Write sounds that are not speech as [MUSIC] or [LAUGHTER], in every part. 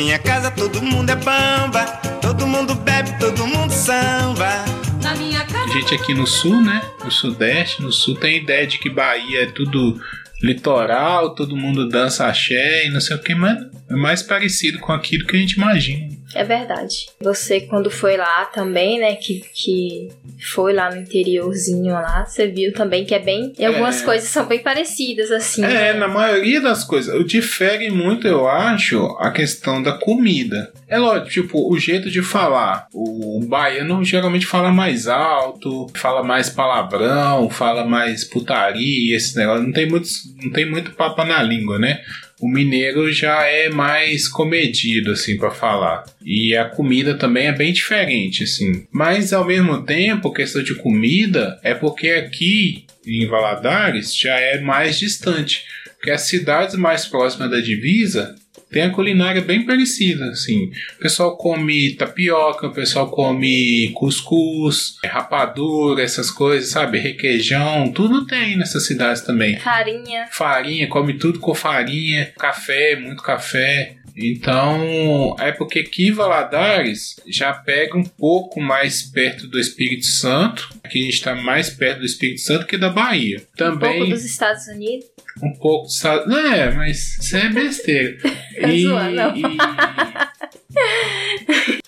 minha casa todo mundo é bamba, todo mundo bebe, todo mundo samba. Na minha casa. A gente aqui no sul, né? No sudeste, no sul tem a ideia de que Bahia é tudo litoral, todo mundo dança axé e não sei o que, mas é mais parecido com aquilo que a gente imagina. É verdade. Você, quando foi lá também, né? Que, que foi lá no interiorzinho lá, você viu também que é bem. E algumas É. coisas são bem parecidas, assim. É, né? na maioria das coisas. Difere muito, eu acho, a questão da comida. É lógico, tipo, o jeito de falar. O baiano geralmente fala mais alto, fala mais palavrão, fala mais putaria, esse negócio. Não tem, muitos, não tem muito papo na língua, né? O mineiro já é mais comedido, assim, pra falar. E a comida também é bem diferente, assim. Mas, ao mesmo tempo, questão de comida, é porque aqui em Valadares já é mais distante. Porque as cidades mais próximas da divisa tem a culinária bem parecida, assim. O pessoal come tapioca, o pessoal come cuscuz, rapadura, essas coisas, sabe? Requeijão, tudo tem nessas cidades também Farinha. farinha, come tudo com farinha, café, muito café. Então, é porque aqui Valadares já pega um pouco mais perto do Espírito Santo. Aqui a gente está mais perto do Espírito Santo que da Bahia. Um Também pouco dos Estados Unidos. um pouco dos Estados- Não, é, mas isso é besteira. [LAUGHS] e, zoando. e-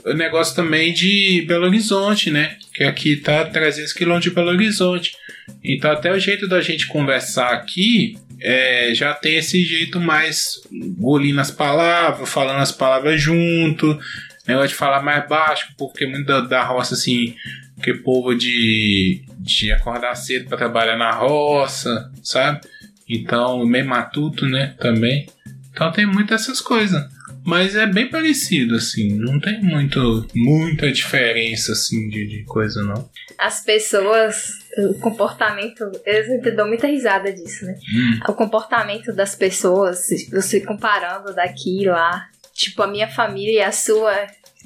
[LAUGHS] o negócio também de Belo Horizonte, né? Que aqui tá 300 quilômetros de Belo Horizonte. Então até o jeito da gente conversar aqui é, já tem esse jeito mais engolindo as palavras, falando as palavras junto, negócio de falar mais baixo, porque muito da, da roça assim, que povo de, de acordar cedo para trabalhar na roça, sabe? Então, meio matuto, né? Também. Então tem muitas essas coisas. Mas é bem parecido, assim. Não tem muito, muita diferença, assim, de, de coisa, não. As pessoas, o comportamento, eu sempre dou muita risada disso, né? Hum. O comportamento das pessoas, você comparando daqui e lá. Tipo, a minha família e a sua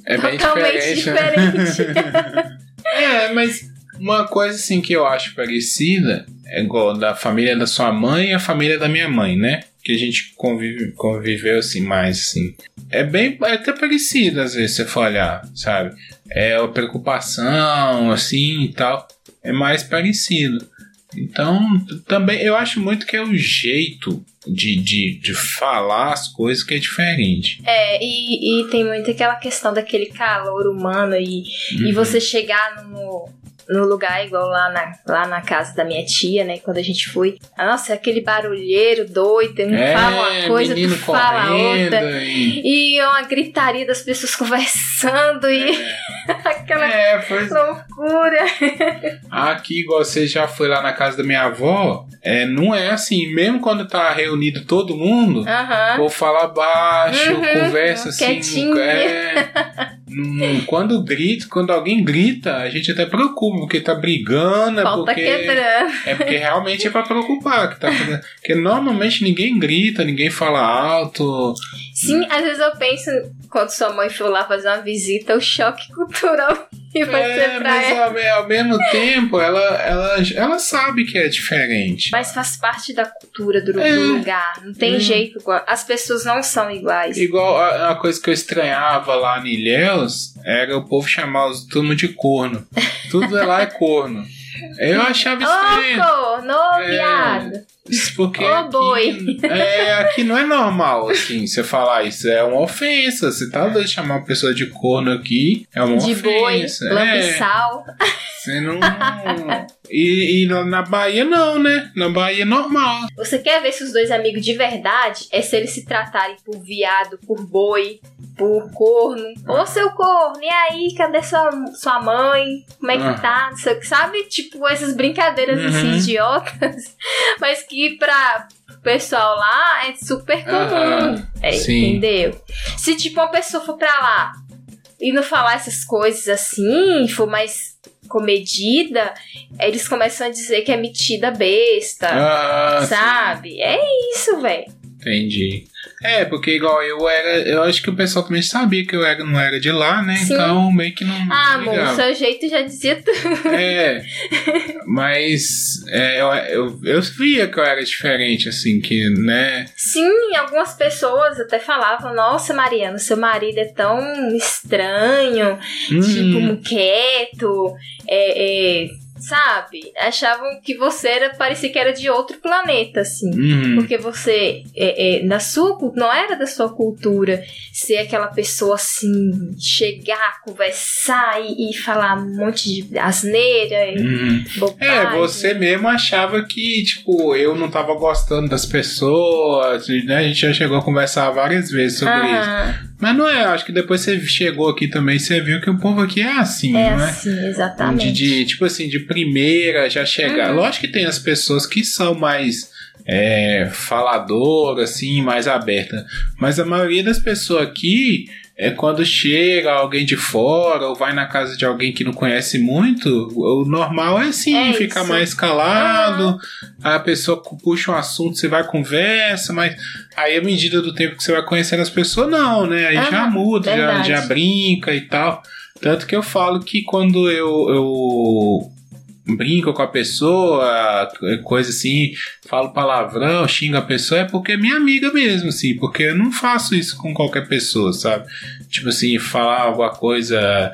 É bem totalmente diferente. diferente. [LAUGHS] É, mas uma coisa, assim, que eu acho parecida é igual da família da sua mãe e a família da minha mãe, né? Que a gente convive, conviveu, assim, mais, assim. É bem, é até parecido, às vezes, se você for olhar, sabe? É a preocupação, assim, e tal. É mais parecido. Então, também, eu acho muito que é o jeito de, de, de falar as coisas que é diferente. É, e, e tem muito aquela questão daquele calor humano e, e Uhum. você chegar no, no lugar igual lá na, lá na casa da minha tia, né? Quando a gente foi. Nossa, é aquele barulheiro doido, um fala uma coisa, tu É, fala outra. e... E uma gritaria das pessoas conversando e [LAUGHS] aquela É, pois loucura. Aqui, igual você já foi lá na casa da minha avó, é, não é assim, mesmo quando tá reunido todo mundo, Aham. vou falar baixo, Uhum, conversa assim. quietinho. É, quando grita, quando alguém grita, a gente até preocupa, porque tá brigando, é Falta porque, quebrando. é porque realmente é pra preocupar. Que tá, porque normalmente ninguém grita, ninguém fala alto. Sim, às vezes eu penso, quando sua mãe for lá fazer uma visita, o choque [LAUGHS] cultural que vai É, ser pra mas ela. ao, ao mesmo tempo, ela, ela, ela sabe que é diferente. Mas faz parte da cultura do, do É. lugar. Não tem Hum. jeito. igual- As pessoas não são iguais. Igual a, a coisa que eu estranhava lá em Ilhéus era o povo chamar os turma de corno. Tudo lá é corno. Eu [LAUGHS] achava estranho. Ô, corno, É. viado. Porque Ô, aqui, boi. É, aqui não é normal, assim, você falar isso. É uma ofensa. Você tá doido de chamar uma pessoa de corno aqui, é uma De boi, ofensa. é, lambissal. você não... E, e na- Bahia não, né? Na Bahia é normal. Você quer ver se os dois amigos de verdade é se eles se tratarem por viado, por boi, por corno. Ô, seu corno, e aí? Cadê sua, sua mãe? Como é que Ah. tá? Não sei o que, sabe? Tipo, essas brincadeiras assim, Uhum. idiotas. [LAUGHS] Mas que pra o pessoal lá é super comum. Aham, É, sim. entendeu? Se tipo uma pessoa for pra lá e não falar essas coisas assim, for mais comedida, eles começam a dizer que é metida besta. Ah, Sabe? É isso, velho. Entendi. É, porque igual eu era. Eu acho que o pessoal também sabia que eu era, não era de lá, né? Sim. Então meio que não. Ah, amor, ligava. seu jeito já dizia tudo. É, mas é, eu, eu, eu via que eu era diferente, assim, que, né? Sim, algumas pessoas até falavam: Nossa, Mariana, seu marido é tão estranho, tipo, Hum, quieto, é, é, sabe? Achavam que você era, parecia que era de outro planeta, assim. uhum. Porque você, é, é, na sua, não era da sua cultura ser aquela pessoa assim, chegar, conversar e, e falar um monte de asneira e Uhum. bobagem. É, você mesmo achava que, tipo, eu não tava gostando das pessoas, né? A gente já chegou a conversar várias vezes sobre isso. Mas não é, acho que depois você chegou aqui também, você viu que o povo aqui é assim, é não é? assim, exatamente. De, de, tipo assim, de primeira já chegar. Uhum. Lógico que tem as pessoas que são mais é, faladoras, assim, mais abertas. Mas a maioria das pessoas aqui é quando chega alguém de fora ou vai na casa de alguém que não conhece muito, o normal é assim, É ficar mais calado, a pessoa puxa um assunto, você vai conversa, mas aí à medida do tempo que você vai conhecendo as pessoas, não, né? Aí já Aham, muda, já, já brinca e tal. Tanto que eu falo que quando eu, eu brinco com a pessoa, coisa assim, falo palavrão, xingo a pessoa, é porque é minha amiga mesmo, assim, porque eu não faço isso com qualquer pessoa, sabe? Tipo assim, falar alguma coisa.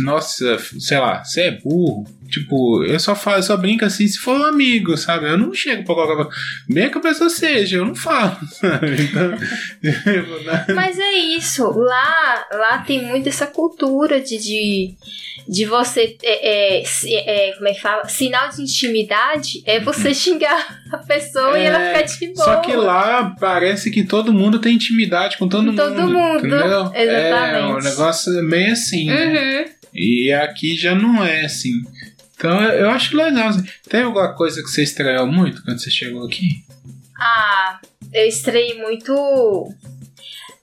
Nossa, sei lá, você é burro. Tipo, eu só falo, eu só brinco assim se for um amigo, sabe? Eu não chego pra qualquer Bem que a pessoa seja, eu não falo, [LAUGHS] sabe? Então, né? Mas é isso, lá, lá tem muito essa cultura de, de, de você, é, é, é, como é que fala? Sinal de intimidade é você xingar a pessoa e ela Uhum. É, ficar de boa. Só que lá parece que todo mundo tem intimidade com todo Com mundo. todo mundo, Entendeu? É, exatamente. o negócio é meio assim, né? Uhum. E aqui já não é assim. Então eu acho legal. assim. Tem alguma coisa que você estranhou muito quando você chegou aqui? Ah, eu estranhei muito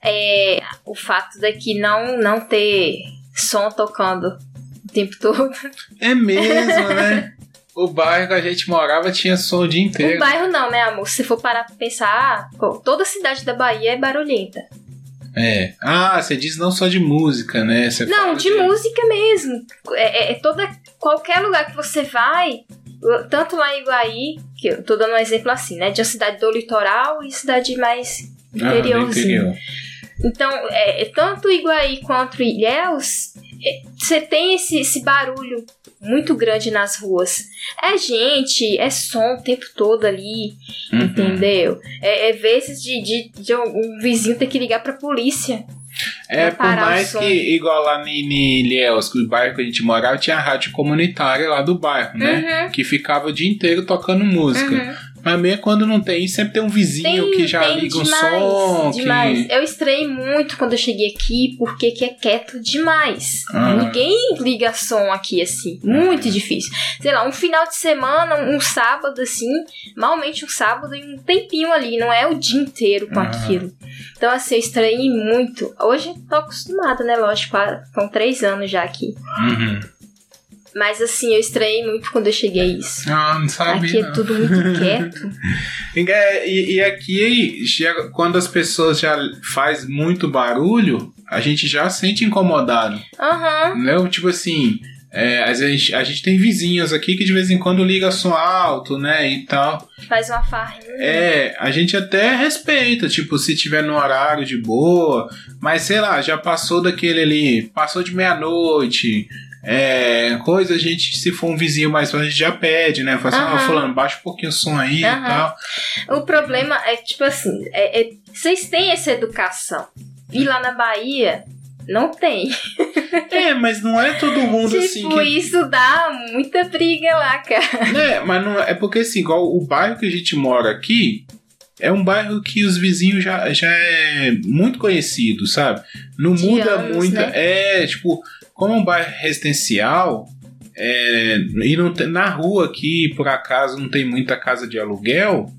é, o fato daqui não, não ter som tocando o tempo todo. É mesmo, né? O bairro que a gente morava tinha som o dia inteiro. O bairro não, né, amor? Se for parar pra pensar, pô, toda a cidade da Bahia é barulhenta. É. Ah, você diz não só de música, né? Você Não, fala de música mesmo. É, é- é toda. Qualquer lugar que você vai, tanto lá em Iguaí, que eu tô dando um exemplo assim, né? De uma cidade do litoral e cidade mais Ah, do interiorzinho. interior. Então, é, é tanto Iguaí quanto Ilhéus, você tem esse, esse barulho muito grande nas ruas. É gente, é som o tempo todo ali, Uhum. entendeu? É, é vezes de, de, de um vizinho ter que ligar pra polícia. É, por mais que, igual lá em em Ilhéus, que o bairro que a gente morava, tinha a rádio comunitária lá do bairro, né? Uhum. Que ficava o dia inteiro tocando música. Uhum. Mas mesmo quando não tem, sempre tem um vizinho que já liga um som. demais. Que... Eu estranhei muito quando eu cheguei aqui, porque que é quieto demais. Ah. Ninguém liga som aqui assim. Muito difícil. Sei lá, um final de semana, um sábado assim, malmente um sábado e um tempinho ali, não é o dia inteiro com Ah. aquilo. Então, assim, eu estranhei muito. Hoje tô acostumada, né? Lógico, com três anos já aqui. Uhum. Mas assim, eu estranhei muito quando eu cheguei a isso. Ah, não sabia. Aqui é não. tudo muito [LAUGHS] quieto. É, E, e aqui, quando as pessoas já faz muito barulho, a gente já sente incomodado. Aham. Né? Tipo assim, é, a, gente, a gente tem vizinhos aqui que de vez em quando liga som alto, né? E tal. Faz uma farrinha. É, a gente até respeita, tipo, se tiver no horário de boa, mas sei lá, já passou daquele ali, passou de meia-noite. É, coisa a gente, se for um vizinho mais longe, a gente já pede, né? Fala assim, fulano, baixa um pouquinho o som aí e tal. O problema é tipo assim, é- é- vocês têm essa educação. E lá na Bahia, não tem. [LAUGHS] É, mas não é todo mundo assim tipo, que. isso dá muita briga lá, cara. É, mas não é, é porque assim, igual o bairro que a gente mora aqui é um bairro que os vizinhos já, já é muito conhecido, sabe? Não De muda anos, muito. né? É, tipo, como é um bairro residencial, é, e não na rua aqui, por acaso, não tem muita casa de aluguel,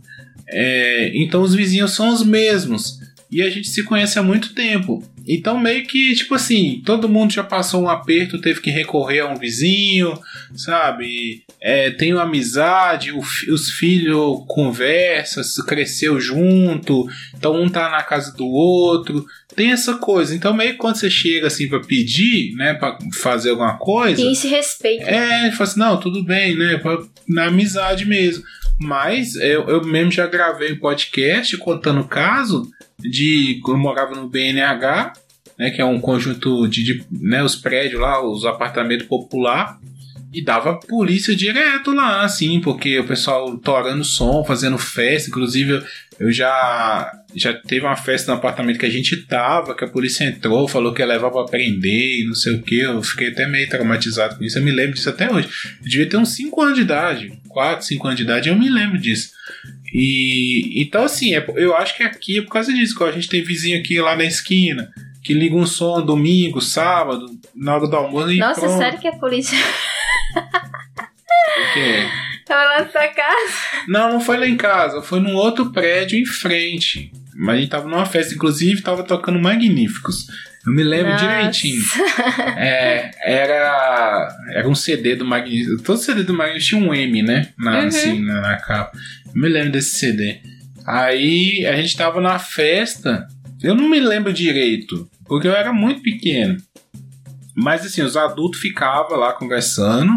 é, então os vizinhos são os mesmos. E a gente se conhece há muito tempo. Então, meio que, tipo assim, todo mundo já passou um aperto, teve que recorrer a um vizinho, sabe? É, tem uma amizade, os filhos conversam, cresceu junto, então um tá na casa do outro. Tem essa coisa. Então, meio que quando você chega assim pra pedir, né, pra fazer alguma coisa. Tem esse respeito. É, fala assim, não, tudo bem, né? Pra, na amizade mesmo. Mas eu, eu mesmo já gravei um podcast contando o caso de eu morava no BNH, né, que é um conjunto de, de né, os prédios lá, os apartamentos popular, e dava polícia direto lá, assim, porque o pessoal torando som, fazendo festa, inclusive eu já já teve uma festa no apartamento que a gente tava, que a polícia entrou, falou que ia levar pra prender e não sei o que. Eu fiquei até meio traumatizado com isso. Eu me lembro disso até hoje. Eu devia ter uns 5 anos de idade, 4, 5 anos de idade, eu me lembro disso. E então, assim, é, eu acho que aqui é por causa disso, que a gente tem vizinho aqui lá na esquina que liga um som domingo, sábado, na hora do almoço e Nossa, pronto. sério que a polícia. O quê? Tava lá na sua casa. Não, não foi lá em casa, foi num outro prédio em frente. Mas a gente tava numa festa, inclusive tava tocando Magníficos. Eu me lembro Nossa. direitinho. É, era, era um CD do Magníficos. Todo CD do Magníficos tinha um M, né? Na, Uhum. assim, na, capa. Eu me lembro desse CD. Aí a gente tava na festa. Eu não me lembro direito, porque eu era muito pequeno. Mas assim, os adultos ficavam lá conversando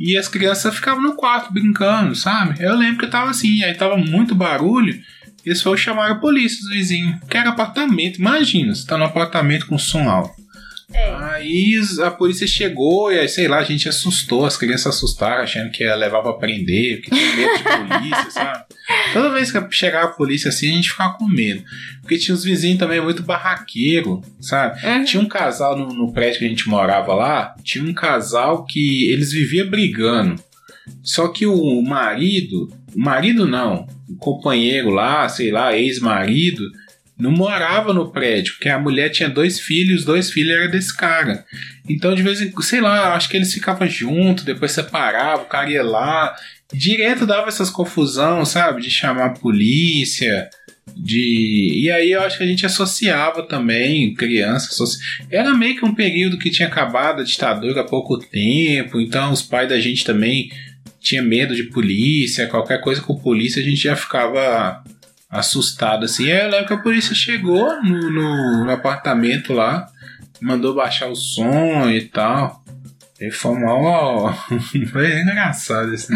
e as crianças ficavam no quarto brincando, sabe? Eu lembro que tava assim, aí tava muito barulho. Eles foram chamar a polícia, os vizinhos. Que era apartamento, imagina, você tá num apartamento com som alto. É. Aí a polícia chegou e aí, sei lá, a gente assustou, as crianças assustaram, achando que ia levar pra prender, porque tinha medo de polícia, [LAUGHS] sabe? Toda vez que chegava a polícia assim, a gente ficava com medo. Porque tinha os vizinhos também muito barraqueiro, sabe? Uhum. Tinha um casal no, no prédio que a gente morava lá, tinha um casal que eles viviam brigando. Só que o marido, o marido não, companheiro lá, sei lá, ex-marido, não morava no prédio, porque a mulher tinha dois filhos, os dois filhos eram desse cara. Então, de vez em quando, sei lá, acho que eles ficavam juntos, depois separavam, o cara ia lá. Direto dava essas confusão, sabe? De chamar a polícia, de. E aí eu acho que a gente associava também, criança. associ- Era meio que um período que tinha acabado a ditadura há pouco tempo, então os pais da gente também tinha medo de polícia, qualquer coisa com polícia a gente já ficava assustado assim. Aí eu lembro que a polícia chegou no, no- no apartamento lá, mandou baixar o som e tal. E foi mal. [LAUGHS] foi engraçado esse.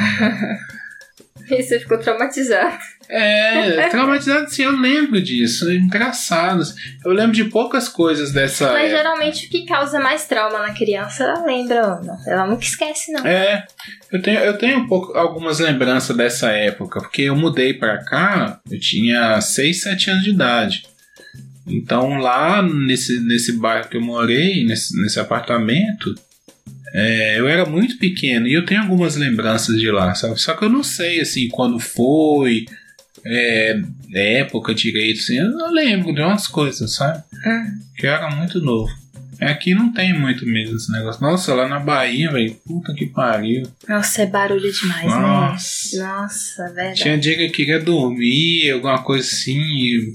E você ficou traumatizado. É, traumatizado sim, eu lembro disso. É engraçado. Eu lembro de poucas coisas dessa. Mas época. geralmente o que causa mais trauma na criança, ela lembra, Ana. Ela nunca esquece, não. É, eu tenho, eu tenho um pouco, algumas lembranças dessa época, porque eu mudei pra cá, eu tinha 6, 7 anos de idade. Então lá nesse, nesse bairro que eu morei, nesse, nesse apartamento, é, eu era muito pequeno e eu tenho algumas lembranças de lá, sabe? Só que eu não sei assim quando foi, é, época direito, assim, eu não lembro de umas coisas, sabe? Hum. Que eu era muito novo. Aqui não tem muito mesmo esse negócio. Nossa, lá na Bahia, velho, puta que pariu. Nossa, é barulho demais, Nossa. né? Nossa, é verdade. Tinha dia que eu queria dormir, alguma coisa assim,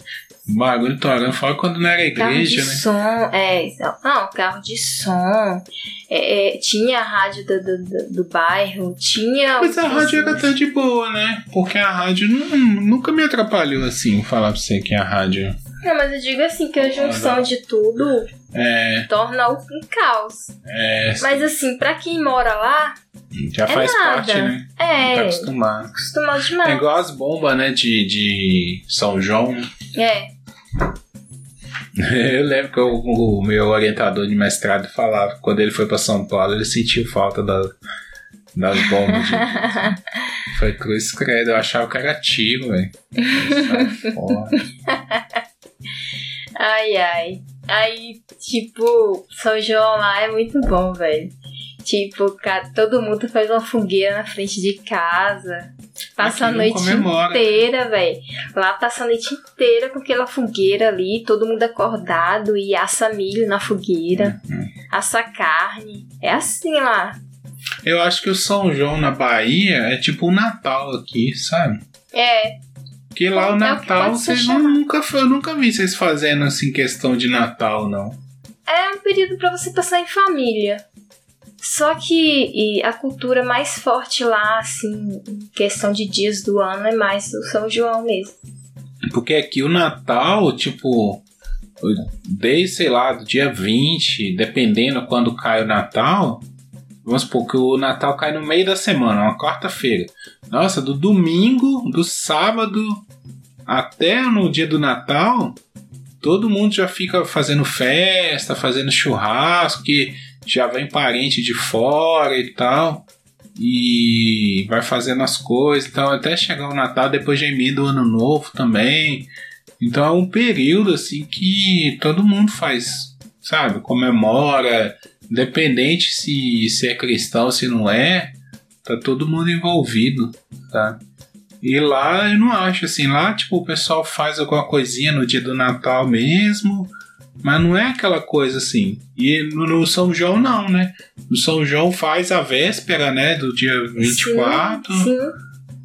o bagulho torando. Fora quando não era Carro de igreja, né? som, é. Não, carro de som. É, é, tinha a rádio do, do, do- bairro, tinha. Mas a rádio era até de boa, né? Porque a rádio nu- nunca me atrapalhou assim, falar pra você que a rádio. Não, mas eu digo assim que a junção de tudo É, torna o um caos. é, Mas assim, pra quem mora lá, já é faz nada. parte, né? Tá é. acostumado. Acostumado É demais. igual as bombas, né? De, de São João. É. [LAUGHS] Eu lembro que o, o meu orientador de mestrado falava que quando ele foi pra São Paulo, ele sentiu falta da- das bombas. De, [LAUGHS] foi cruz credo, eu achava que era tiro, velho. [LAUGHS] Ai, ai. Aí, tipo, São João lá é muito bom, velho. Tipo, todo mundo faz uma fogueira na frente de casa. Passa a Aqui não noite comemora. inteira, velho. Lá passa a noite inteira com aquela fogueira ali, todo mundo acordado e assa milho na fogueira, Uhum. assa carne. É assim lá. Eu acho que o São João na Bahia é tipo o Natal aqui, sabe? É, Porque lá o Natal, vocês não- nunca, eu nunca vi vocês fazendo assim questão de Natal, não. É um período pra você passar em família. Só que e a cultura mais forte lá, assim, em questão de dias do ano, é mais o São João mesmo. Porque aqui o Natal, tipo, desde, sei lá, do dia 20, dependendo quando cai o Natal, vamos supor que o Natal cai no meio da semana, uma quarta-feira. Nossa, do domingo, do sábado até no dia do Natal, todo mundo já fica fazendo festa, fazendo churrasco, que já vem parente de fora e tal. E vai fazendo as coisas, então até chegar o Natal, depois já emenda o Ano Novo também. Então é um período assim que todo mundo faz, sabe? Comemora, independente se, se é cristão ou se não é, tá todo mundo envolvido, tá? E lá eu não acho assim, lá tipo o pessoal faz alguma coisinha no dia do Natal mesmo, mas não é aquela coisa assim. E no, no São João não, né? No São João faz a véspera, né, do dia 24. Sim, sim.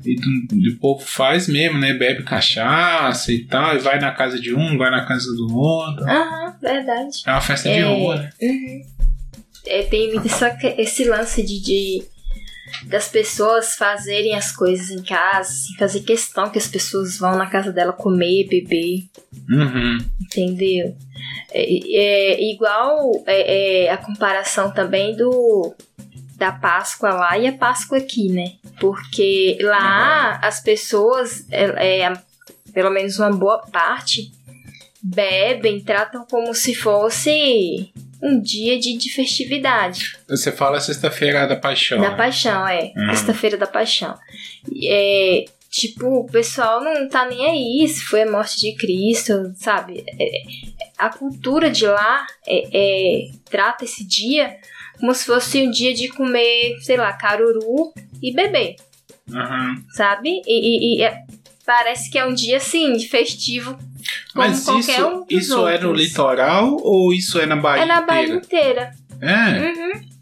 E do- o povo faz mesmo, né? Bebe cachaça e tal, e vai na casa de um, vai na casa do outro. Aham, verdade. É uma festa de É. rua, né? Uhum. É, tem muito essa- esse lance de, de- das pessoas fazerem as coisas em casa, assim, fazer questão que as pessoas vão na casa dela comer, beber, Uhum. entendeu? É, é igual é, é, a comparação também do da Páscoa lá e a Páscoa aqui, né? Porque lá as pessoas, é, é, pelo menos uma boa parte, bebem, tratam como se fosse um dia de, de festividade. Você fala sexta-feira da paixão. Da né? paixão, é. Uhum. Sexta-feira da paixão. É, tipo, o pessoal não tá nem aí se foi a morte de Cristo, sabe? É, a cultura de lá é, é, trata esse dia como se fosse um dia de comer, sei lá, caruru e beber, Uhum. sabe? E, e- e é- parece que é um dia, assim, festivo como Mas isso, isso é no litoral ou isso é na Bahia? É na Bahia inteira? inteira. É. Uhum.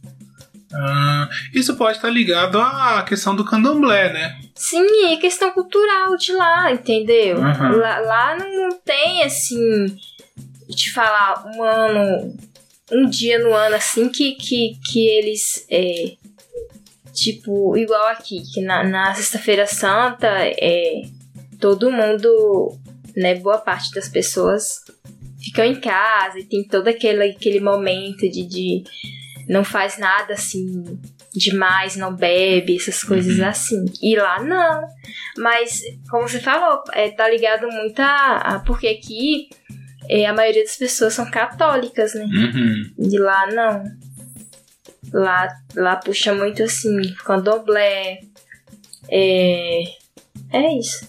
Ah, isso pode estar ligado à questão do candomblé, né? Sim, é questão cultural de lá, entendeu? Uhum. Lá, lá não tem assim, te falar, um ano, um dia no ano assim que, que, que eles, é, tipo, igual aqui, que na, na Sexta-feira Santa, é, todo mundo, né, boa parte das pessoas ficam em casa e tem todo aquele, aquele momento de, de não faz nada assim demais, não bebe, essas coisas Uhum. assim. E lá não. Mas, como você falou, é, tá ligado muito a. a- porque aqui é, a maioria das pessoas são católicas, né? Uhum. De lá não. Lá, lá puxa muito assim, candomblé. É. É isso.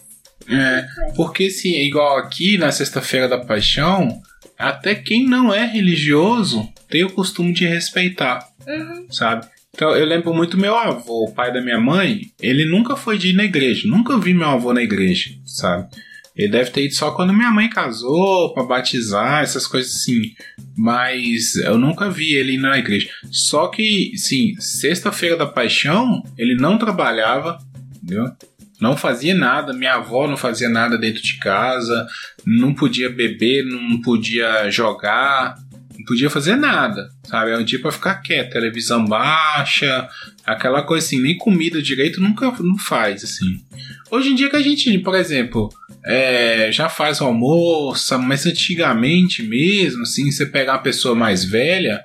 É, porque se igual aqui na Sexta-feira da Paixão, até quem não é religioso tem o costume de respeitar, Uhum. sabe? Então eu lembro muito meu avô, o pai da minha mãe, ele nunca foi de ir na igreja, nunca vi meu avô na igreja, sabe? Ele deve ter ido só quando minha mãe casou, pra batizar, essas coisas assim. Mas eu nunca vi ele ir na igreja. Só que, sim, sexta-feira da paixão, ele não trabalhava, entendeu? Não fazia nada, minha avó não fazia nada dentro de casa, não podia beber, não podia jogar, não podia fazer nada, sabe? É um dia pra ficar quieto, televisão baixa, aquela coisa assim, nem comida direito nunca não faz, assim. Hoje em dia que a gente, por exemplo, é, já faz o almoço, mas antigamente mesmo, assim, você pegar uma pessoa mais velha,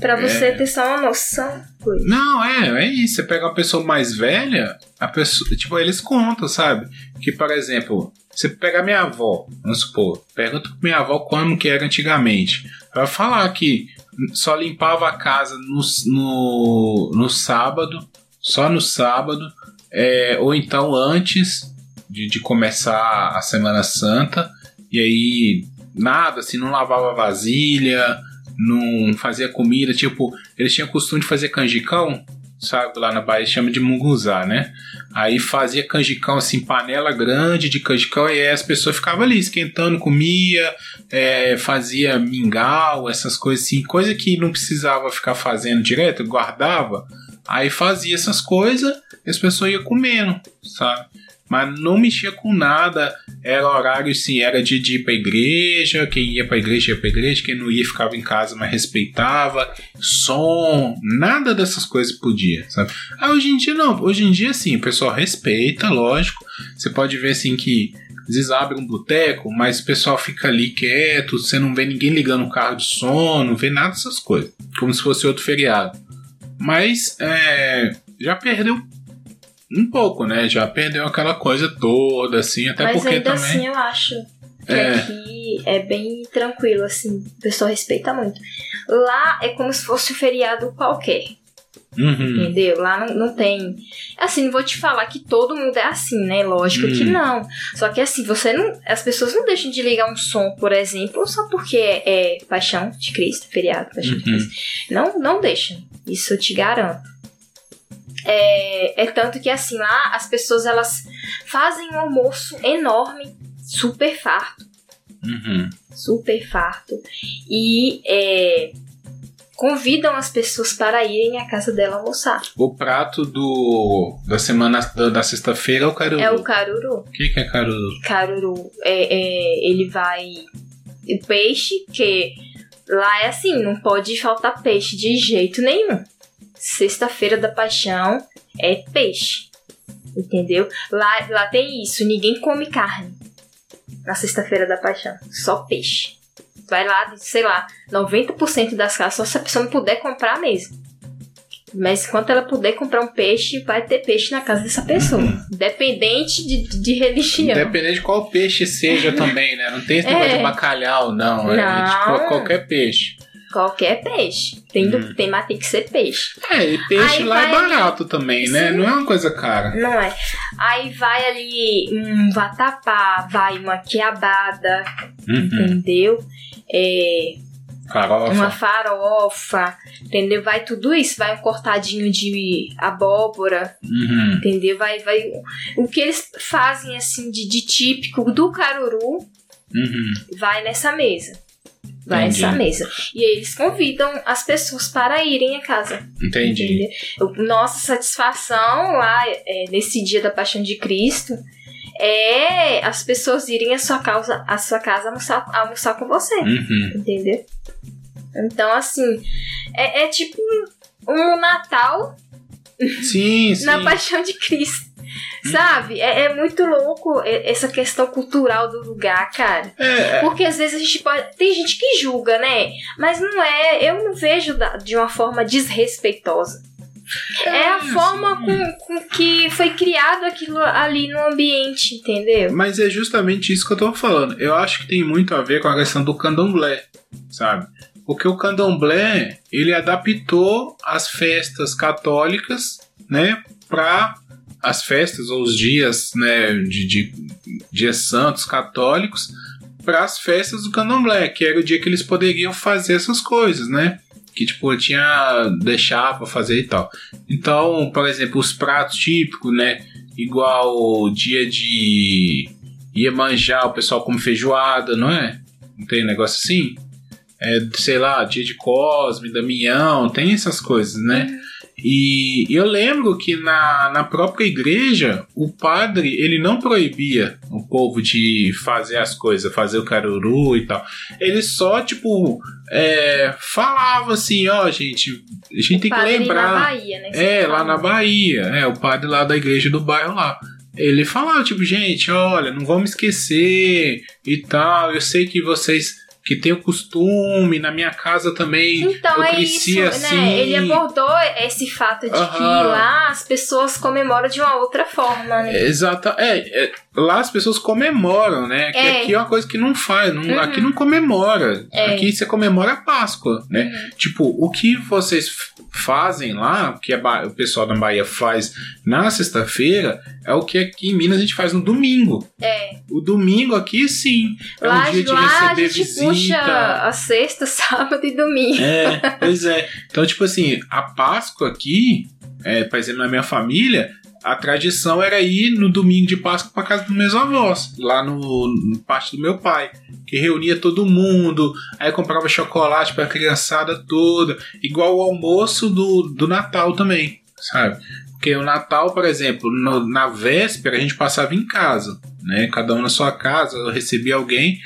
Pra você É. ter só uma noção. não, é, é isso. Você pega uma pessoa mais velha, a pessoa, tipo, eles contam, sabe? Que, por exemplo, você pega minha avó, vamos supor, pergunta pra minha avó como que era antigamente. Ela vai falar que só limpava a casa no, no, no sábado, só no sábado, é, ou então antes de, de começar a Semana Santa, e aí nada, assim, não lavava vasilha, não fazia comida, tipo, eles tinham costume de fazer canjicão, sabe? Lá na Bahia chama de munguzá, né? Aí fazia canjicão, assim, panela grande de canjicão, e as pessoas ficavam ali esquentando, comia, é, fazia mingau, essas coisas assim, coisa que não precisava ficar fazendo direto, guardava, aí fazia essas coisas e as pessoas iam comendo, sabe? Mas não mexia com nada. Era horário, sim, era de, de ir pra igreja. Quem ia pra igreja ia pra igreja, quem não ia ficava em casa, mas respeitava. Som, nada dessas coisas podia, sabe? Ah, hoje em dia não. Hoje em dia, sim, o pessoal respeita, lógico. Você pode ver assim que às vezes abre um boteco, mas o pessoal fica ali quieto, você não vê ninguém ligando o carro de som, não vê nada dessas coisas. Como se fosse outro feriado. Mas é, já perdeu um pouco, né? Já perdeu aquela coisa toda, assim, até Mas porque ainda também. assim eu acho que É. aqui é bem tranquilo, assim, o pessoal respeita muito. Lá é como se fosse um feriado qualquer, Uhum. entendeu? Lá não, não tem. Assim, não vou te falar que todo mundo é assim, né? Lógico que Hum. não. Só que assim, você não. As pessoas não deixam de ligar um som, por exemplo, só porque é, é paixão de Cristo, feriado, paixão de Uhum. Cristo. Não, não deixam. Isso eu te garanto. É, é tanto que assim, lá as pessoas elas fazem um almoço enorme, super farto, Uhum. super farto. E é, convidam as pessoas para irem à casa dela almoçar. O prato do da semana da, da sexta-feira é o caruru. É o caruru. O que, que é caruru? Caruru, é, é, ele vai. O peixe, que lá é assim, não pode faltar peixe de jeito nenhum. Sexta-feira da paixão é peixe. Entendeu? Lá, lá tem isso, ninguém come carne na sexta-feira da paixão. Só peixe. Vai lá, sei lá, 90% das casas, só se a pessoa não puder comprar mesmo. Mas enquanto ela puder comprar um peixe, vai ter peixe na casa dessa pessoa. Independente de, de religião. Independente de qual peixe seja também, né? Não tem esse negócio É. de bacalhau, não. É Não. tipo qualquer peixe. Qualquer peixe. Tem, do- Hum. tem, mas tem que ser peixe. É, e peixe Aí lá é vai- barato também, né? Sim. Não é uma coisa cara. Não é? Aí vai ali um vatapá, vai uma quiabada, Uhum. entendeu? É, Farofa. uma farofa, entendeu? Vai tudo isso, vai um cortadinho de abóbora, Uhum. entendeu? Vai, vai o que eles fazem assim de, de típico do caruru Uhum. vai nessa mesa. Vai Entendi. nessa mesa. E aí eles convidam as pessoas para irem à casa. Entendi. Entendeu? Eu- Nossa satisfação lá é, nesse dia da Paixão de Cristo é as pessoas irem à sua casa, à sua casa almoçar, almoçar com você. Uhum. Entendeu? Então, assim, é, é tipo um, um Natal Sim, [LAUGHS] sim. na Paixão de Cristo. [LAUGHS] Sabe? É, é muito louco é- essa questão cultural do lugar, cara. É, Porque às vezes a gente pode. Tem gente que julga, né? Mas não é. Eu não vejo de uma forma desrespeitosa. É a forma com, com que foi criado aquilo ali no ambiente, entendeu? Mas é justamente isso que eu tô falando. Eu acho que tem muito a ver com a questão do candomblé, sabe? Porque o candomblé, ele adaptou as festas católicas, né, para as festas ou os dias, né, de, de dias santos católicos, para as festas do candomblé, que era o dia que eles poderiam fazer essas coisas, né? Que tipo tinha deixar para fazer e tal. Então, por exemplo, os pratos típicos, né? igual o dia de Iemanjá, o pessoal come feijoada, não é? Não tem negócio assim? É, sei lá, dia de Cosme, Damião, tem essas coisas, né? E eu lembro que na, na própria igreja, o padre, ele não proibia o povo de fazer as coisas, fazer o caruru e tal. Ele só, tipo, é, falava assim, ó, gente, a gente tem que lembrar. na Bahia, né? É, você lá na Bahia. É, o padre lá da igreja do bairro lá. Ele falava, tipo, gente, olha, não vamos esquecer e tal. Eu sei que vocês que têm o costume, na minha casa também. Então eu é cresci isso, assim. né? Ele abordou esse fato de que lá as pessoas comemoram de uma outra forma, né? Exata, é, é, lá as pessoas comemoram, né? Que É. aqui é uma coisa que não faz, não- Uhum. aqui não comemora. É. Aqui você comemora a Páscoa, né? Uhum. Tipo, o que vocês fazem lá, o que Ba- o pessoal da Bahia faz na sexta-feira, é o que aqui em Minas a gente faz no domingo. É. O domingo aqui, sim, é lá um dia de receber gente puxa a sexta, [LAUGHS] sábado e domingo. É, pois é. Então, tipo assim, a Páscoa aqui, é, por exemplo, na minha família, a tradição era ir no domingo de Páscoa para casa dos meus avós, lá no, no parte do meu pai, que reunia todo mundo, aí comprava chocolate para a criançada toda, igual o almoço do, do Natal também, sabe? Porque o Natal, por exemplo, no- na véspera a gente passava em casa, né? Cada um na sua casa, recebia alguém,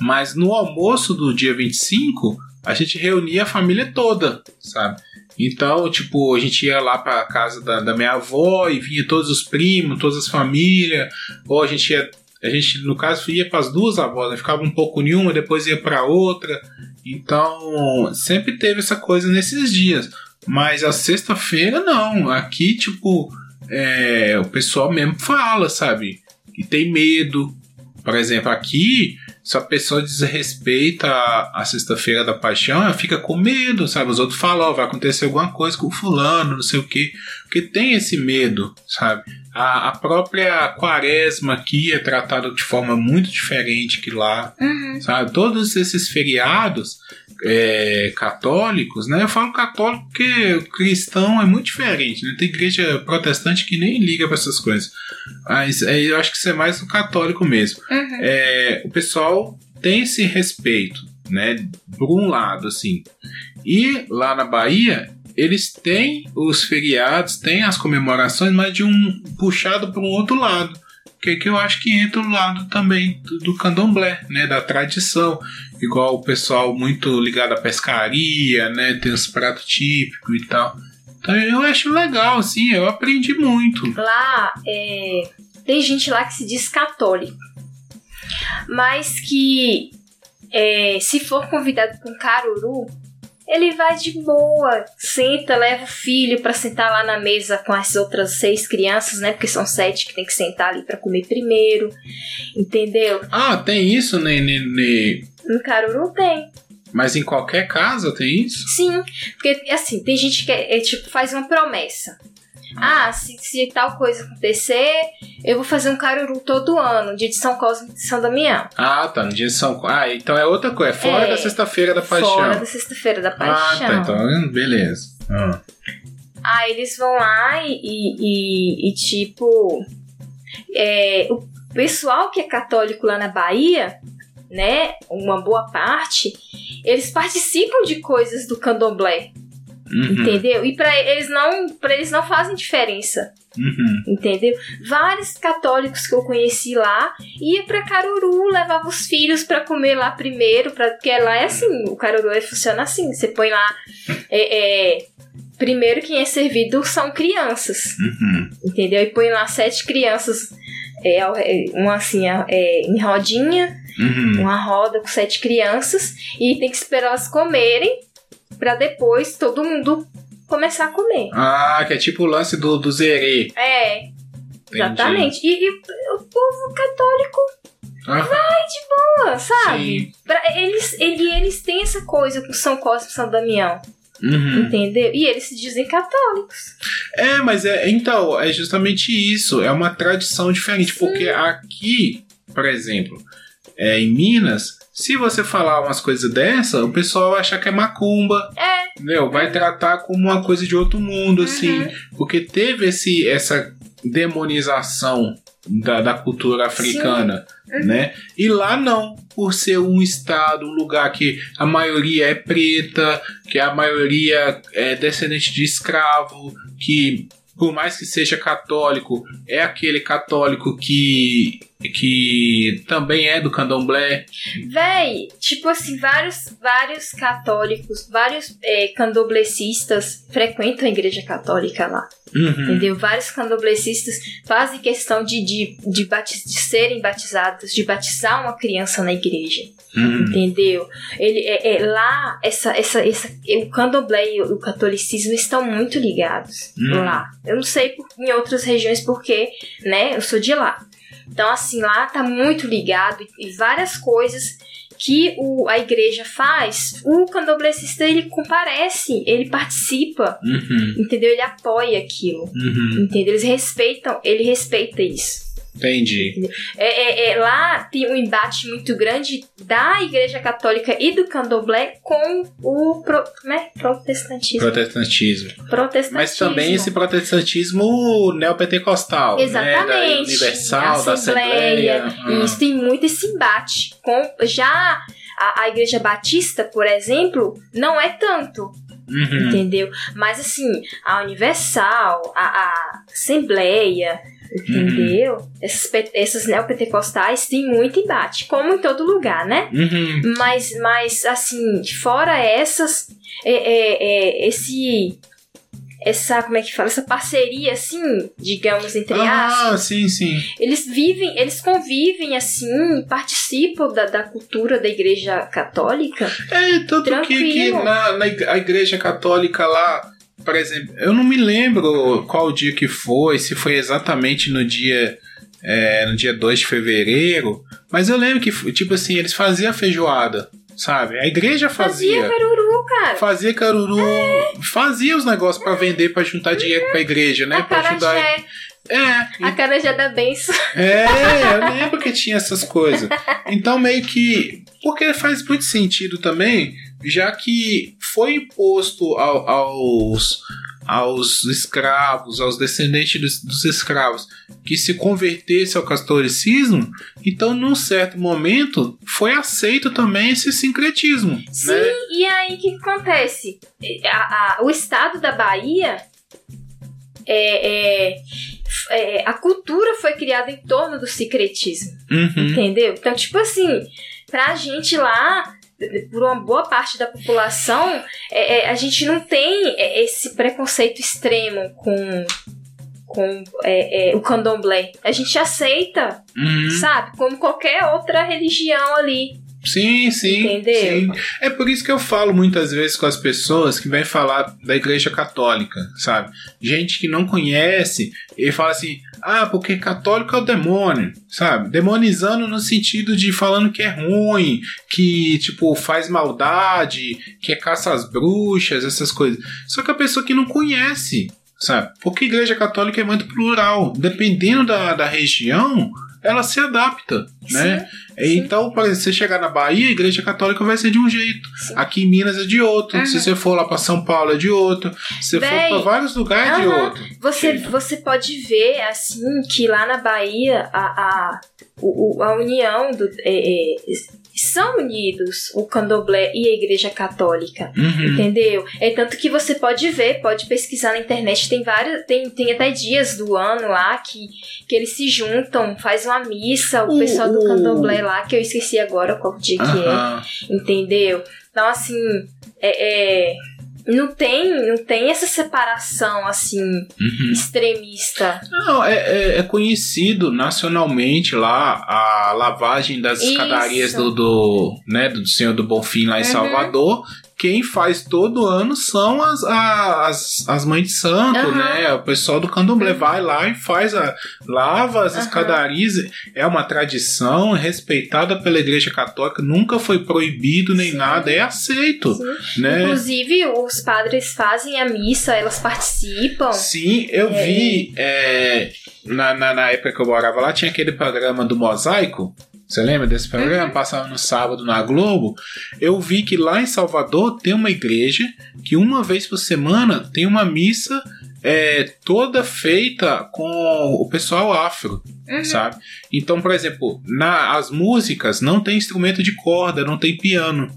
mas no almoço do dia 25, a gente reunia a família toda, sabe? Então, tipo, a gente ia lá pra casa da, da minha avó e vinha todos os primos, todas as famílias, ou a gente ia, a gente, no caso, ia para as duas avós, né? ficava um pouco em uma, depois ia para outra. Então, sempre teve essa coisa nesses dias. Mas a sexta-feira, não. Aqui, tipo, é, o pessoal mesmo fala, sabe? E tem medo. Por exemplo, aqui, se a pessoa desrespeita a, a sexta-feira da paixão, ela fica com medo, sabe? Os outros falam, ó, vai acontecer alguma coisa com o fulano, não sei o quê. Porque tem esse medo, sabe? A, a própria quaresma aqui é tratada de forma muito diferente que lá, Uhum. sabe? Todos esses feriados é, católicos, né? Eu falo católico porque cristão é muito diferente, né? Tem igreja protestante que nem liga para essas coisas. Mas é, eu acho que isso é mais o católico mesmo. Uhum. É, o pessoal tem esse respeito, né? Por um lado, assim. E lá na Bahia, eles têm os feriados, têm as comemorações, mas de um puxado para um outro lado. Que, que eu acho que entra o lado também do, do candomblé, né? Da tradição. Igual o pessoal muito ligado à pescaria, né? Tem os pratos típicos e tal. Então eu acho legal, assim, eu aprendi muito. Lá é, tem gente lá que se diz católico, mas que é, se for convidado para um caruru, ele vai de boa, senta, leva o filho para sentar lá na mesa com as outras seis crianças, né? Porque são sete que tem que sentar ali para comer primeiro, entendeu? Ah, tem isso, né? né? No caruru tem. Mas em qualquer casa tem isso? Sim, porque assim, tem gente que é, é, tipo faz uma promessa. Ah, se, se tal coisa acontecer, eu vou fazer um caruru todo ano, dia de São Cosme e de São Damião. Ah, tá. No dia de São Ah, então é outra coisa. É fora É, da sexta-feira da paixão. Fora da sexta-feira da Ah, paixão. tá. Então, beleza. Ah. Aí eles vão lá e, e, e- e, tipo. é, o pessoal que é católico lá na Bahia, né? Uma boa parte, eles participam de coisas do candomblé, Uhum, entendeu? E para eles não, para eles não fazem diferença. uhum. entendeu? Vários católicos que eu conheci lá ia pra Caruru, levava os filhos pra comer lá primeiro, pra, porque lá é assim, o Caruru é- funciona assim, você põe lá, é, é, primeiro quem é servido são crianças, Uhum. entendeu? E põe lá sete crianças, é, é, uma assim, é, em rodinha, Uhum. uma roda com sete crianças, e tem que esperar elas comerem, pra depois todo mundo começar a comer. Ah, que é tipo o lance do, do zerê. É, Entendi. Exatamente. E, e o povo católico, Ah, pô, sabe? sim. Pra- eles, ele, eles têm essa coisa com São Cosme e São Damião, Uhum. entendeu? E eles se dizem católicos. É, mas é. Então, é justamente isso. É uma tradição diferente. Porque aqui, por exemplo, é, em Minas, se você falar umas coisas dessa, o pessoal vai achar que é macumba. É. Entendeu? Vai tratar como uma coisa de outro mundo, assim. Uhum. Porque teve esse, essa demonização da, da cultura africana, Uhum. né? E lá não, por ser um estado, um lugar que a maioria é preta, que a maioria é descendente de escravo, que por mais que seja católico, é aquele católico que que também é do candomblé. Véi, tipo assim, vários, vários católicos, vários é, candomblecistas frequentam a igreja católica lá. Uhum. Entendeu? Vários candomblecistas fazem questão de, de, de, bati- de serem batizados, de batizar uma criança na igreja. Uhum. Entendeu? Ele é, é, lá essa, essa, essa, o candomblé e o catolicismo estão muito ligados Hum. lá. Eu não sei por- em outras regiões porque, né? Eu sou de lá. Então assim lá tá muito ligado e, várias coisas que o, a igreja faz, o candomblecista ele comparece, ele participa, Uhum. entendeu? Ele apoia aquilo, Uhum. entendeu? Eles respeitam, ele respeita isso. Entendi. É, é- é, lá tem um embate muito grande da Igreja Católica e do Candomblé com o pro, né? protestantismo. Protestantismo. protestantismo. Mas também esse protestantismo neopentecostal. Né? Da Exatamente. Universal, da Assembleia. Ah. Isso tem muito esse embate. Com, já a, a Igreja Batista, por exemplo, não é tanto. Uhum. entendeu? Mas assim, a Universal, a, a Assembleia, entendeu? Essas, pe- essas neopentecostais têm muito embate, como em todo lugar, né? Uhum. Mas, mas assim, fora essas, é, é, é, esse. Essa, como é que fala? Essa parceria, assim, digamos, entre. Ah, sim, sim. Eles vivem, eles convivem, assim, participam da, da cultura da igreja católica. É, tanto que, que na, na igreja católica lá, por exemplo, eu não me lembro qual dia que foi, se foi exatamente no dia. é, no dia 2 de fevereiro, mas eu lembro que, tipo assim, eles faziam feijoada, sabe? A igreja Fazia fazia. caruru, cara. Fazia caruru, fazia os negócios pra vender, pra juntar dinheiro pra igreja, né? a Pra ajudar. É, a carajé da benção. é, eu lembro que tinha essas coisas. Então, meio que. Porque faz muito sentido também, já que foi imposto ao- aos, aos escravos, aos descendentes dos, dos escravos, que se convertesse ao catolicismo, então, num certo momento, foi aceito também esse sincretismo. Sim, Né? e aí o que, que acontece? A- a- o estado da Bahia é, é- é, a cultura foi criada em torno do secretismo, Uhum. entendeu? Então, tipo assim, pra gente lá, por uma boa parte da população, é, é, a gente não tem é, esse preconceito extremo com, com é, é, o candomblé. A gente aceita, Uhum. sabe? Como qualquer outra religião ali. Sim, sim. Entendeu? sim. É por isso que eu falo muitas vezes com as pessoas que vêm falar da igreja católica, sabe? Gente que não conhece e fala assim: ah, porque católico é o demônio, sabe? Demonizando no sentido de falando que é ruim, que, tipo, faz maldade, que é caça às bruxas, essas coisas. Só que a pessoa que não conhece, sabe? Porque a igreja católica é muito plural. Dependendo da, da região, ela se adapta, né? Sim. Então, por exemplo, você chegar na Bahia, a igreja católica vai ser de um jeito. Sim. Aqui em Minas é de outro. Uhum. Se você for lá para São Paulo é de outro. Se você for Véi, para vários lugares é de outro. Você, Sim. você pode ver, assim, que lá na Bahia, a, a, o- a união do. é, é, são unidos o candomblé e a igreja católica. Uhum. Entendeu? É tanto que você pode ver, pode pesquisar na internet, tem vários, tem, tem até dias do ano lá que, que eles se juntam, faz uma missa, o pessoal do candomblé lá, que eu esqueci agora qual dia que é entendeu? Então, assim, é, é, não, tem, não tem essa separação, assim, Uhum. extremista. Não, é, é- é conhecido nacionalmente lá a lavagem das Isso. escadarias do, do, né, do Senhor do Bonfim lá em Uhum. Salvador. Quem faz todo ano são as, as, as mães de santo, Aham. né? O pessoal do candomblé Uhum. vai lá e faz a. lava as Aham. escadarias. É uma tradição respeitada pela Igreja Católica, nunca foi proibido nem Sim. nada, é aceito, Sim. né? Inclusive, os padres fazem a missa, elas participam. Sim, eu É. vi. é, na, na, na época que eu morava lá, tinha aquele programa do Mosaico. Você lembra desse programa? Uhum. Passava no sábado na Globo. Eu vi que lá em Salvador tem uma igreja que uma vez por semana tem uma missa é, toda feita com o pessoal afro, Uhum. sabe? Então, por exemplo, na, as músicas não tem instrumento de corda, não tem piano.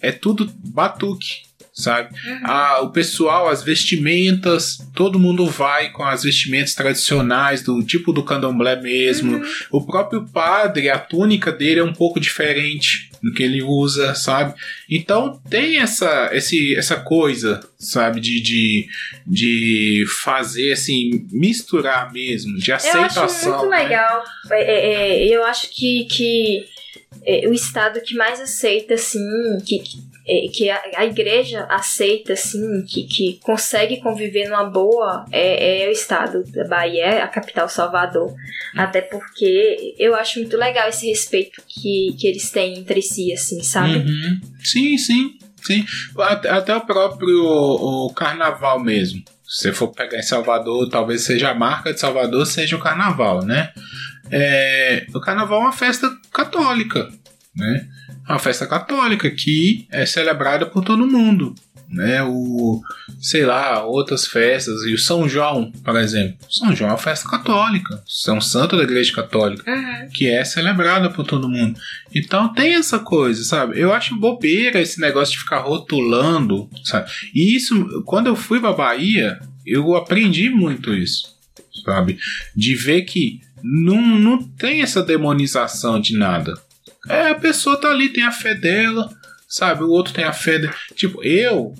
É tudo batuque, sabe? Uhum. Ah, o pessoal, as vestimentas, todo mundo vai com as vestimentas tradicionais, do tipo do candomblé mesmo. Uhum. O próprio padre, a túnica dele é um pouco diferente do que ele usa, sabe? Então tem essa, esse, essa coisa, sabe, de, de, de fazer assim, misturar mesmo, de Eu aceitação. acho muito né? legal. É, é, é, eu acho que, que é, o estado que mais aceita, assim, que, é, que a, a igreja aceita, assim, que, que consegue conviver numa boa, é, é o estado da Bahia, a capital Salvador. Até porque eu acho muito legal esse respeito que, que eles têm entre si, assim, sabe? Uhum. Sim, sim, sim. Até, o próprio o carnaval mesmo. Se for pegar em Salvador, talvez seja a marca de Salvador, seja o carnaval, né? É, o carnaval é uma festa católica, né? É uma festa católica que é celebrada por todo mundo, né? O, sei lá, outras festas. E o São João, por exemplo. São João é uma festa católica. É um santo da igreja católica. Uhum. Que é celebrada por todo mundo. Então tem essa coisa, sabe? Eu acho bobeira esse negócio de ficar rotulando, sabe? E isso, quando eu fui pra Bahia, eu aprendi muito isso, sabe? De ver que não, não tem essa demonização de nada. É, a pessoa tá ali, tem a fé dela, sabe? O outro tem a fé dele. Tipo, eu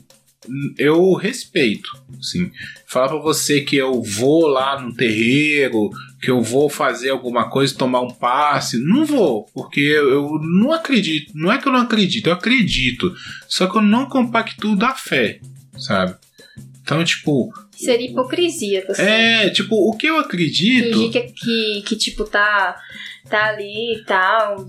eu respeito, assim. Falar pra você que eu vou lá no terreiro, que eu vou fazer alguma coisa, tomar um passe, não vou, porque eu, não acredito. Não é que eu não acredito, eu acredito. Só que eu não compactuo da fé, sabe? Então, tipo, Seria hipocrisia você. é, tipo, o que eu acredito. Fingir que, que, que, tipo, tá, tá ali e tal,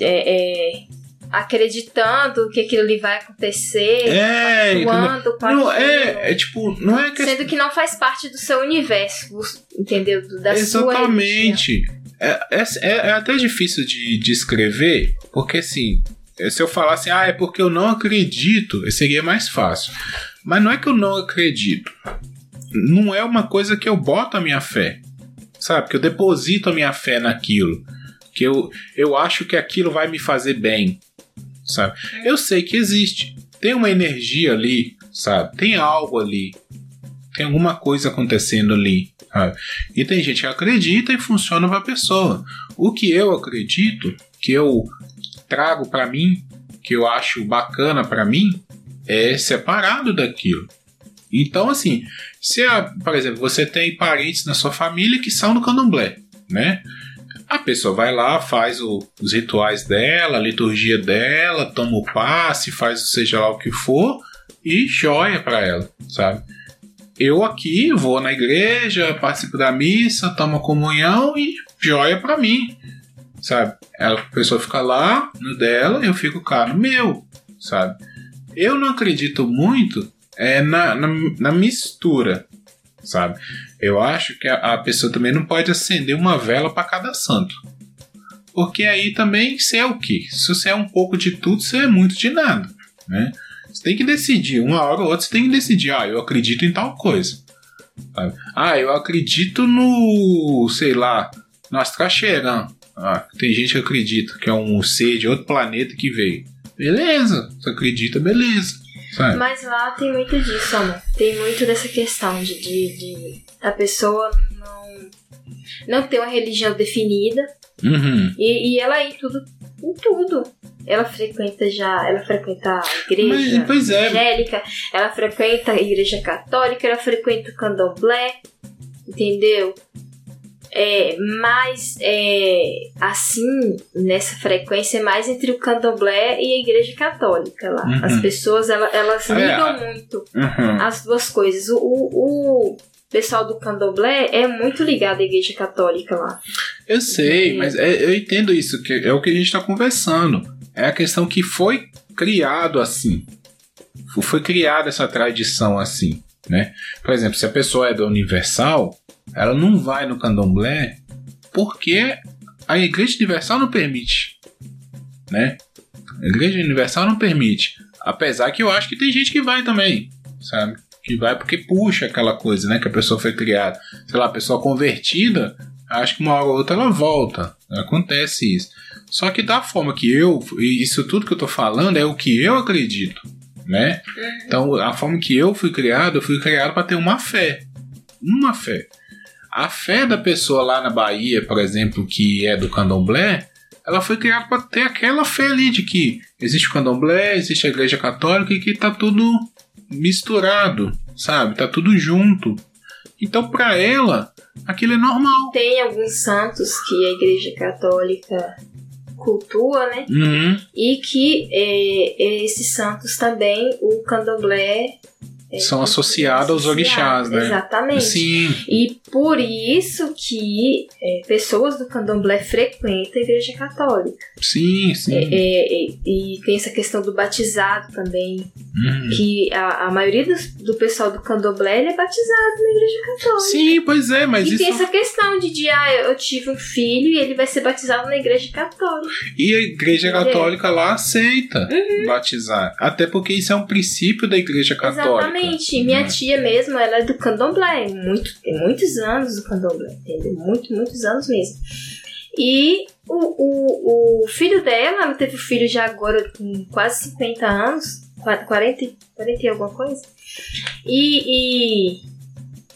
é, é, acreditando que aquilo ali vai acontecer, É, atuando com Não, é, é tipo, não é que sendo que não faz parte do seu universo, entendeu? Da. Exatamente. É, é, é- é até difícil de descrever, porque assim, se eu falasse, ah, é porque eu não acredito, seria mais fácil. Mas não é que eu não acredito. Não é uma coisa que eu boto a minha fé. Sabe? Que eu deposito a minha fé naquilo. Que eu, eu acho que aquilo vai me fazer bem. Sabe? Eu sei que existe. Tem uma energia ali, sabe? Tem algo ali. Tem alguma coisa acontecendo ali. Sabe? E tem gente que acredita e funciona para a pessoa. O que eu acredito, que eu trago para mim, que eu acho bacana para mim, é separado daquilo. Então, assim, se, a, por exemplo, você tem parentes na sua família que são do candomblé, né? A pessoa vai lá, faz o- os rituais dela, a liturgia dela, toma o passe, faz seja lá o que for e joia para ela, sabe? Eu aqui vou na igreja, participo da missa, tomo comunhão e joia para mim, sabe? A pessoa fica lá no dela, eu fico cá no meu, sabe? Eu não acredito muito é, na, na, na mistura, sabe? Eu acho que a, a pessoa também não pode acender uma vela para cada santo. Porque aí também você é o quê? Se você é um pouco de tudo, você é muito de nada, né? Você tem que decidir, uma hora ou outra você tem que decidir, ah, eu acredito em tal coisa. Ah, eu acredito no, sei lá, no Astraxeran. Ah, tem gente que acredita que é um ser de outro planeta que veio. Beleza, você acredita, beleza. Sabe? Mas lá tem muito disso, amor. Tem muito dessa questão de, de, de a pessoa não, não ter uma religião definida Uhum. e, e ela ir tudo em tudo. Ela frequenta já, ela frequenta a igreja Mas, é, evangélica, ela frequenta a igreja católica, ela frequenta o candomblé, entendeu? É, mas é, assim, nessa frequência, é mais entre o candomblé e a igreja católica lá. Uhum. As pessoas, ela- elas É, ligam a- muito Uhum. as duas coisas. O, o, o pessoal do candomblé é muito ligado à igreja católica lá. Eu sei, mas é- eu entendo isso, que é o que a gente está conversando. É a questão que foi criado assim. Foi criada essa tradição assim, né? Por exemplo, se a pessoa é da Universal, ela não vai no candomblé porque a Igreja Universal não permite, né? A Igreja Universal não permite. Apesar que eu acho que tem gente que vai também, sabe? Que vai porque puxa aquela coisa, né? Que a pessoa foi criada. Sei lá, a pessoa convertida, acho que uma hora ou outra ela volta. Acontece isso. Só que da forma que eu, isso tudo que eu tô falando é o que eu acredito, né? Então, a forma que eu fui criado, eu fui criado para ter uma fé. Uma fé. A fé da pessoa lá na Bahia, por exemplo, que é do candomblé, ela foi criada para ter aquela fé ali de que existe o candomblé, existe a igreja católica e que tá tudo misturado, sabe? Tá tudo junto. Então, para ela, aquilo é normal. Tem alguns santos que a igreja católica cultua, né? Uhum. E que é, esses santos também, o candomblé. É, São associados aos orixás, né? Exatamente. Sim, E por isso que é, pessoas do candomblé frequentam a igreja católica. sim, sim. É, é, é, e tem essa questão do batizado também. Uhum. Que a, a maioria dos- do, pessoal do candomblé é batizado na igreja católica. Sim, pois é, mas e isso. tem essa questão de, de, ah, eu tive um filho e ele vai ser batizado na igreja católica. E a igreja Entendeu? católica lá aceita Uhum. batizar. Até porque isso é um princípio da igreja católica. Exatamente. Minha né? tia mesmo, ela é do candomblé. Muito, tem muitos anos do candomblé, entendeu? Muito, muitos anos mesmo. E o, o, o filho dela, ela teve um filho já agora com quase 50 anos, qua- 40, e- 40 e alguma coisa. E, e,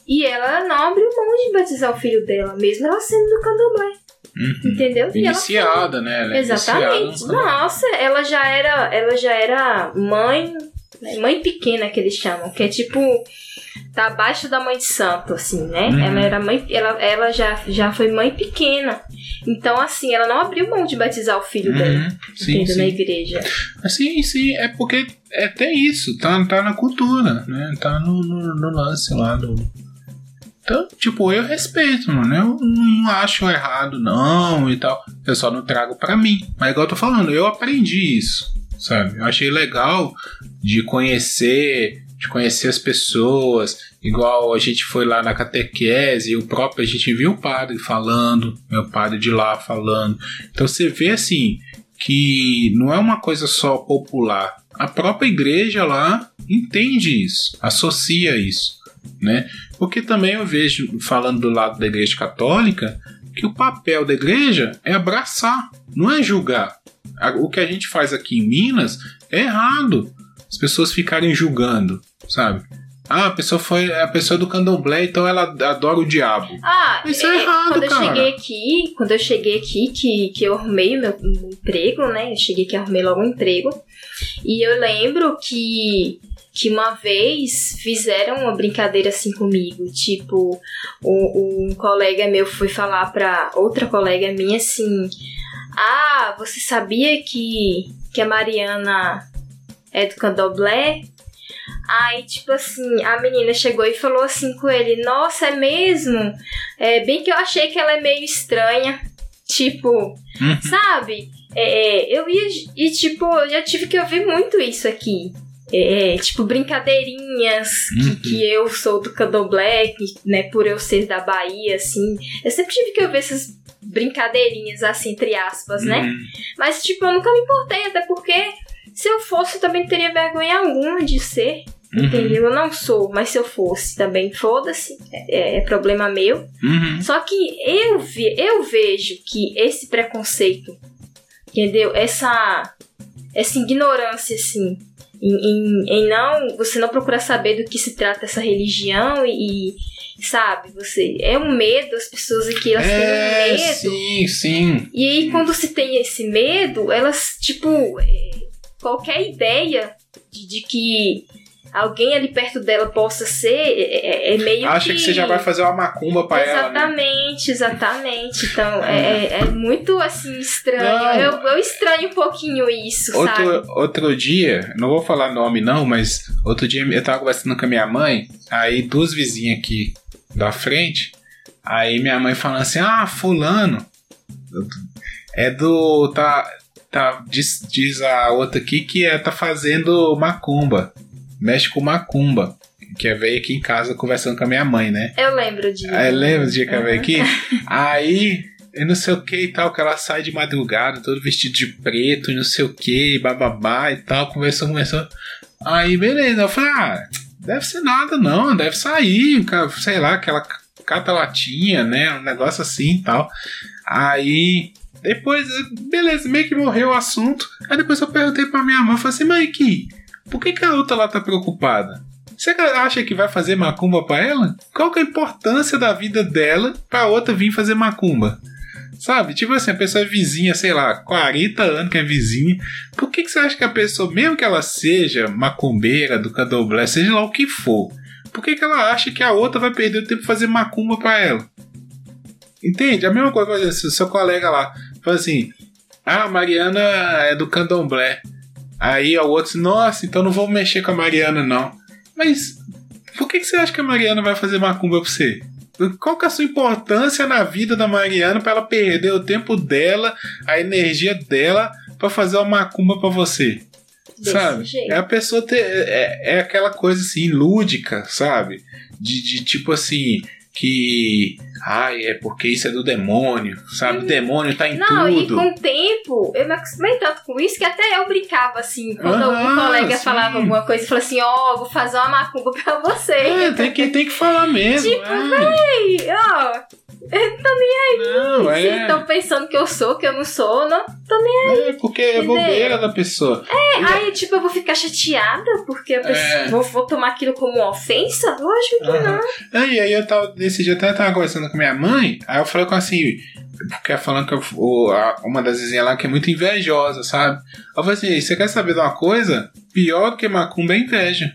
e ela não abriu mão de batizar o filho dela, mesmo ela sendo do candomblé, Uhum. entendeu? E Iniciada, né? Ela é Exatamente. iniciada no- Nossa, ela já era, ela já era mãe, né, mãe pequena que eles chamam, que é tipo tá abaixo da mãe de santo, assim, né? Uhum. Ela era mãe, ela, ela já, já foi mãe pequena. Então, assim, ela não abriu mão de batizar o filho dela, Uhum. Sim, entendeu? Na sim. igreja. Sim, sim, é porque é até isso, tá, tá na cultura, né? Tá no, no, no lance lá do. Então, tipo, eu respeito, mano. Eu não acho errado, não, e tal. Eu só não trago pra mim. Mas igual eu tô falando, eu aprendi isso, sabe? Eu achei legal de conhecer, de conhecer as pessoas. Igual a gente foi lá na catequese, e o próprio, a gente viu o padre falando, meu padre de lá falando. Então você vê assim, que não é uma coisa só popular. A própria igreja lá entende isso, associa isso, né? Porque também eu vejo, falando do lado da igreja católica, que o papel da igreja é abraçar, não é julgar. O que a gente faz aqui em Minas é errado. As pessoas ficarem julgando, sabe? Ah, a pessoa foi a pessoa do candomblé, então ela adora o diabo. Ah, Isso é errado, quando eu cara. cheguei aqui, quando eu cheguei aqui, que, que eu arrumei o meu um emprego, né? Eu cheguei aqui, arrumei logo um emprego. E eu lembro que, que uma vez fizeram uma brincadeira assim comigo. Tipo, um, um colega meu foi falar pra outra colega minha assim: Ah, você sabia que, que a Mariana é do candomblé? Aí, tipo assim, a menina chegou e falou assim com ele: Nossa, é mesmo? É, bem que eu achei que ela é meio estranha. Tipo, Uhum. sabe? É, eu ia. E, tipo, eu já tive que ouvir muito isso aqui. É, tipo, brincadeirinhas que, Uhum. que eu sou do candomblé, que, né, por eu ser da Bahia, assim. Eu sempre tive que ouvir essas brincadeirinhas, assim, entre aspas, né? Hum, Mas, tipo, eu nunca me importei, até porque se eu fosse, eu também teria vergonha alguma de ser. uhum, Entendeu? Eu não sou, mas se eu fosse também, foda-se, é, é problema meu. uhum. Só que eu, vi, eu vejo que esse preconceito, entendeu? Essa, essa ignorância, assim, em, em, em não. Você não procurar saber do que se trata essa religião e. sabe, você. É um medo, as pessoas aqui, elas têm um É, medo. sim, sim. E aí, quando se tem esse medo, elas, tipo, é, qualquer ideia de, de que alguém ali perto dela possa ser, é, é- é meio Acha que... que você já vai fazer uma macumba pra ela, né? Exatamente, exatamente. Então, é, é- é muito, assim, estranho. Eu, eu estranho um pouquinho isso, sabe? Outro, outro dia, não vou falar nome não, mas outro dia eu tava conversando com a minha mãe, aí duas vizinhas aqui da frente, aí minha mãe falando assim, ah, fulano, é do, tá, tá, diz, diz a outra aqui que é, tá fazendo macumba, mexe com macumba, que é veio aqui em casa conversando com a minha mãe, né? Eu lembro disso. Aí lembra do dia que ela veio aqui? [LAUGHS] Aí, eu não sei o que e tal, que ela sai de madrugada, todo vestido de preto e não sei o que, bababá e tal, conversou, conversou. Aí, beleza, eu falei, ah, deve ser nada não, deve sair, sei lá, aquela catalatinha, né, um negócio assim e tal. Aí, depois, beleza, meio que morreu o assunto. Aí depois eu perguntei pra minha mãe, falei assim, mãe, que, por que, que a outra lá tá preocupada? Você acha que vai fazer macumba pra ela? Qual que é a importância da vida dela pra outra vir fazer macumba? Sabe? Tipo assim, a pessoa é vizinha, sei lá, 40 anos que é vizinha. Por que, que você acha que a pessoa, mesmo que ela seja macumbeira do candomblé, seja lá o que for, por que, que ela acha que a outra vai perder o tempo fazer macumba pra ela? Entende? A mesma coisa, se o seu colega lá fala assim: Ah, a Mariana é do candomblé. Aí o outro, nossa, então não vou mexer com a Mariana, não. Mas por que, que você acha que a Mariana vai fazer macumba pra você? Qual que é a sua importância na vida da Mariana pra ela perder o tempo dela, a energia dela pra fazer uma macumba pra você? Desse sabe? jeito. É a pessoa ter. É, é aquela coisa assim, lúdica, sabe? De, de tipo assim, que. Ai, é porque isso é do demônio, sabe? O demônio tá em Uhum. Não, e tudo. com o tempo, eu me acostumei tanto com isso que até eu brincava assim. Quando Aham, algum colega sim. falava alguma coisa, falava assim: Ó, vou fazer uma macumba pra você. É, tem que, tem que falar mesmo. Tipo, é. Ei, ó, Não, vocês é. estão pensando que eu sou, que eu não sou, não tô nem É porque é bobeira da pessoa. aí. Aí, tipo, eu vou ficar chateada porque pessoa, É. vou, vou tomar aquilo como uma ofensa? Lógico que Aham. não. É, e aí eu tava, nesse dia eu até tava conversando com minha mãe, aí eu falei com assim, porque falando que eu- uma das vizinhas lá que é muito invejosa, sabe? Eu falei assim, você quer saber de uma coisa? Pior que macumba é inveja.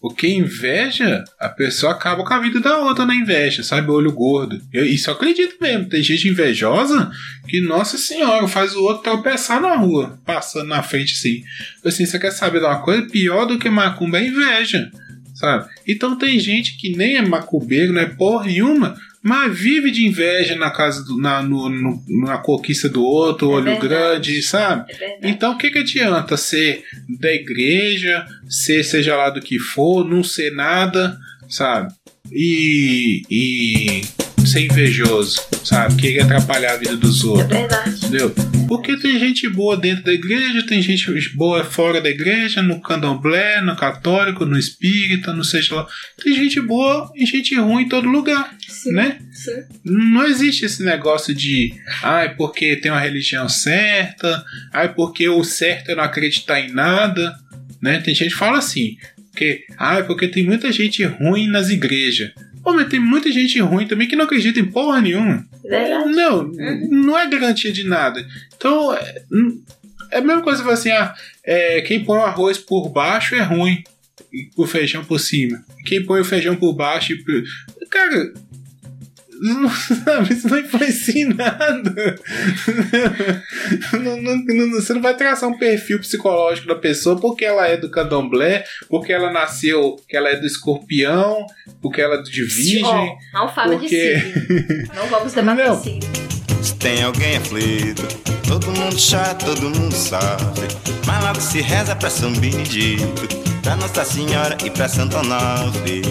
Porque inveja, a pessoa acaba com a vida da outra na inveja, sabe? Olho gordo. Eu, isso eu acredito mesmo. Tem gente invejosa que, nossa senhora, faz o outro tropeçar na rua, passando na frente assim. Assim, você quer saber de uma coisa? Pior do que macumba é inveja sabe? Então tem gente que nem é macumbeiro, não é porra nenhuma, mas vive de inveja na casa do, na, no, no- na conquista do outro, É olho verdade. grande, sabe? É. Então o que, que adianta ser da igreja, ser seja lá do que for, não ser nada, sabe? E, e ser invejoso, sabe? Querer atrapalhar a vida dos É outros. verdade. Entendeu? Porque tem gente boa dentro da igreja, tem gente boa fora da igreja, no candomblé, no católico, no espírita, no seja lá. Tem gente boa e gente ruim em todo lugar, Sim. né? Sim. Não existe esse negócio de, ai, porque tem uma religião certa, ai, porque o certo é não acreditar em nada, né? Tem gente que fala assim, porque, ai, porque tem muita gente ruim nas igrejas. Pô, mas tem muita gente ruim também que não acredita em porra nenhuma. Verdade. Não, não é garantia de nada. Então, é, é a mesma coisa que falar assim, ah, é, quem põe o arroz por baixo é ruim, e o feijão por cima. Quem põe o feijão por baixo e por... Cara, não, sabe, isso não influencia em nada. Não- não- não- você não vai traçar um perfil psicológico da pessoa porque ela é do candomblé, porque ela nasceu, que ela é do escorpião, porque ela é de virgem. Ó, não fala porque- de signo. Não vamos debater Não. signo. Se tem alguém aflito, todo mundo chato, todo mundo sofre. Mas logo se reza pra São Benedito, pra Nossa Senhora e pra Santo Onofre.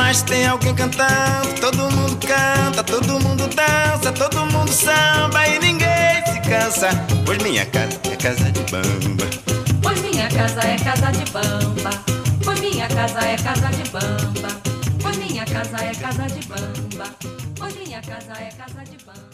Mas tem alguém cantando, todo mundo canta, todo mundo dança, todo mundo samba e ninguém se cansa. Pois minha casa é casa de bamba. Pois minha casa é casa de bamba. Pois minha casa é casa de bamba. Pois minha casa é casa de bamba. Pois minha casa é casa de bamba.